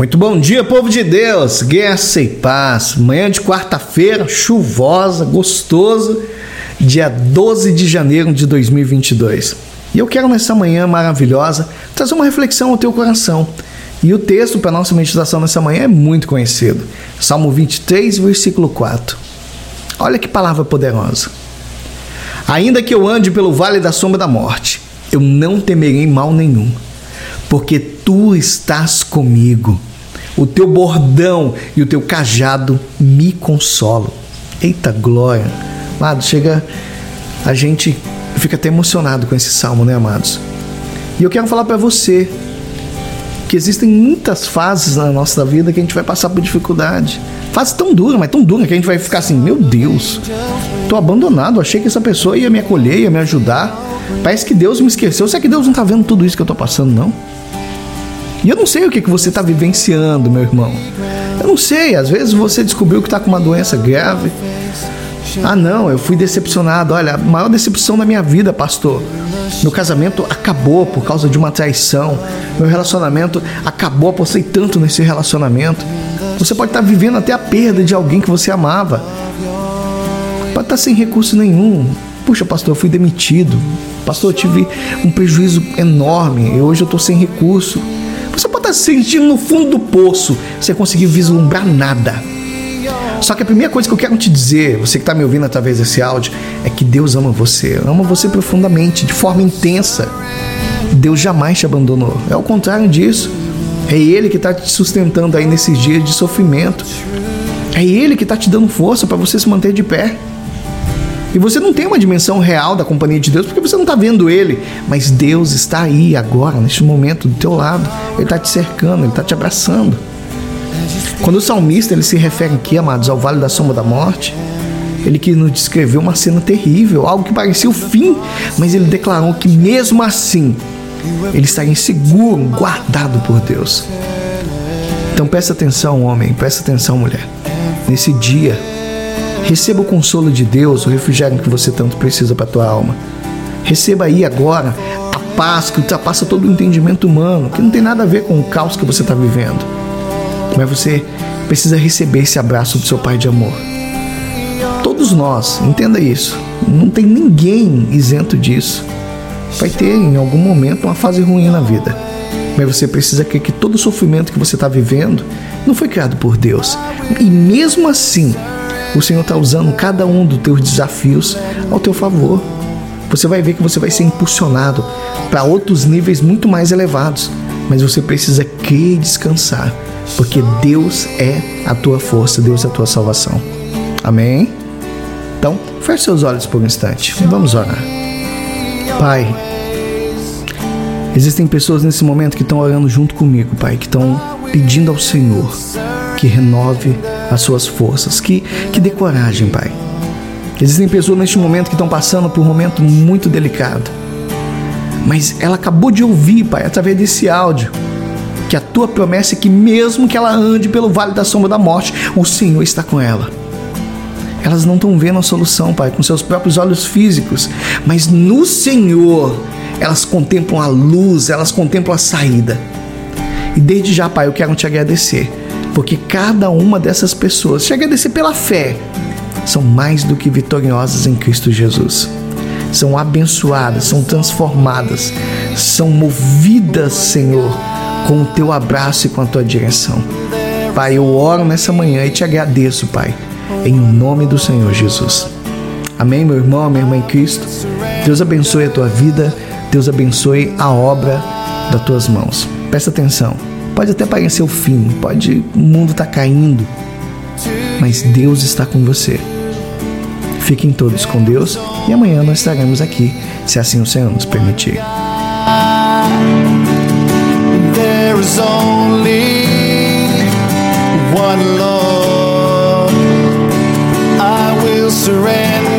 Muito bom dia, povo de Deus, guerra e paz. Manhã de quarta-feira, chuvosa, gostosa, dia 12 de janeiro de 2022. E eu quero nessa manhã maravilhosa trazer uma reflexão ao teu coração. E o texto para nossa meditação nessa manhã é muito conhecido. Salmo 23, versículo 4. Olha que palavra poderosa. Ainda que eu ande pelo vale da sombra da morte, eu não temerei mal nenhum, porque tu estás comigo. O teu bordão e o teu cajado me consolam. Eita glória! Amado, chega. A gente fica até emocionado com esse salmo, né, amados? E eu quero falar para você que existem muitas fases na nossa vida que a gente vai passar por dificuldade. Fase tão dura, mas tão dura que a gente vai ficar assim: meu Deus, tô abandonado. Achei que essa pessoa ia me acolher, ia me ajudar. Parece que Deus me esqueceu. Será que Deus não tá vendo tudo isso que eu tô passando, não? E eu não sei o que, que você está vivenciando, meu irmão. Eu não sei, às vezes você descobriu que está com uma doença grave. Ah, não, eu fui decepcionado. Olha, a maior decepção da minha vida, pastor. Meu casamento acabou por causa de uma traição. Meu relacionamento acabou, apostei tanto nesse relacionamento. Você pode estar vivendo até a perda de alguém que você amava. Pode estar sem recurso nenhum. Puxa, pastor, eu fui demitido. Pastor, eu tive um prejuízo enorme e hoje eu estou sem recurso. Você pode estar se sentindo no fundo do poço, sem conseguir vislumbrar nada. Só que a primeira coisa que eu quero te dizer, você que está me ouvindo através desse áudio, é que Deus ama você, ama você profundamente, de forma intensa. Deus jamais te abandonou. É o contrário disso. É Ele que está te sustentando aí nesses dias de sofrimento. É Ele que está te dando força para você se manter de pé. E você não tem uma dimensão real da companhia de Deus porque você não está vendo Ele, mas Deus está aí agora, neste momento, do teu lado. Ele está te cercando, Ele está te abraçando. Quando o salmista ele se refere aqui, amados, ao vale da sombra da morte, ele que nos descreveu uma cena terrível, algo que parecia o fim, mas ele declarou que mesmo assim ele estaria seguro, guardado por Deus. Então presta atenção, homem, presta atenção, mulher. Nesse dia, receba o consolo de Deus, o refrigério que você tanto precisa para a tua alma. Receba aí agora a paz que ultrapassa todo o entendimento humano, que não tem nada a ver com o caos que você está vivendo. Mas você precisa receber esse abraço do seu Pai de amor. Todos nós, entenda isso. Não tem ninguém isento disso. Vai ter em algum momento uma fase ruim na vida. Mas você precisa crer que todo o sofrimento que você está vivendo não foi criado por Deus. E mesmo assim, o Senhor está usando cada um dos teus desafios ao teu favor. Você vai ver que você vai ser impulsionado para outros níveis muito mais elevados. Mas você precisa crer e descansar porque Deus é a tua força, Deus é a tua salvação. Amém? Então, feche seus olhos por um instante. Vamos orar. Pai, existem pessoas nesse momento que estão orando junto comigo, Pai, que estão pedindo ao Senhor que renove as suas forças, que, que dê coragem, Pai. Existem pessoas neste momento que estão passando por um momento muito delicado. Mas ela acabou de ouvir, Pai, através desse áudio que a tua promessa é que mesmo que ela ande pelo vale da sombra da morte, o Senhor está com ela. Elas não estão vendo a solução, Pai, com seus próprios olhos físicos, mas no Senhor elas contemplam a luz, elas contemplam a saída. E desde já, Pai, eu quero te agradecer, porque cada uma dessas pessoas, te agradecer pela fé, são mais do que vitoriosas em Cristo Jesus. São abençoadas, são transformadas, são movidas, Senhor, com o teu abraço e com a tua direção. Pai, eu oro nessa manhã e te agradeço, Pai, em nome do Senhor Jesus. Amém, meu irmão, minha irmã em Cristo. Deus abençoe a tua vida, Deus abençoe a obra das tuas mãos. Presta atenção. Pode até parecer o fim, pode o mundo está caindo, mas Deus está com você. Fiquem todos com Deus e amanhã nós estaremos aqui, se assim o Senhor nos permitir. surrender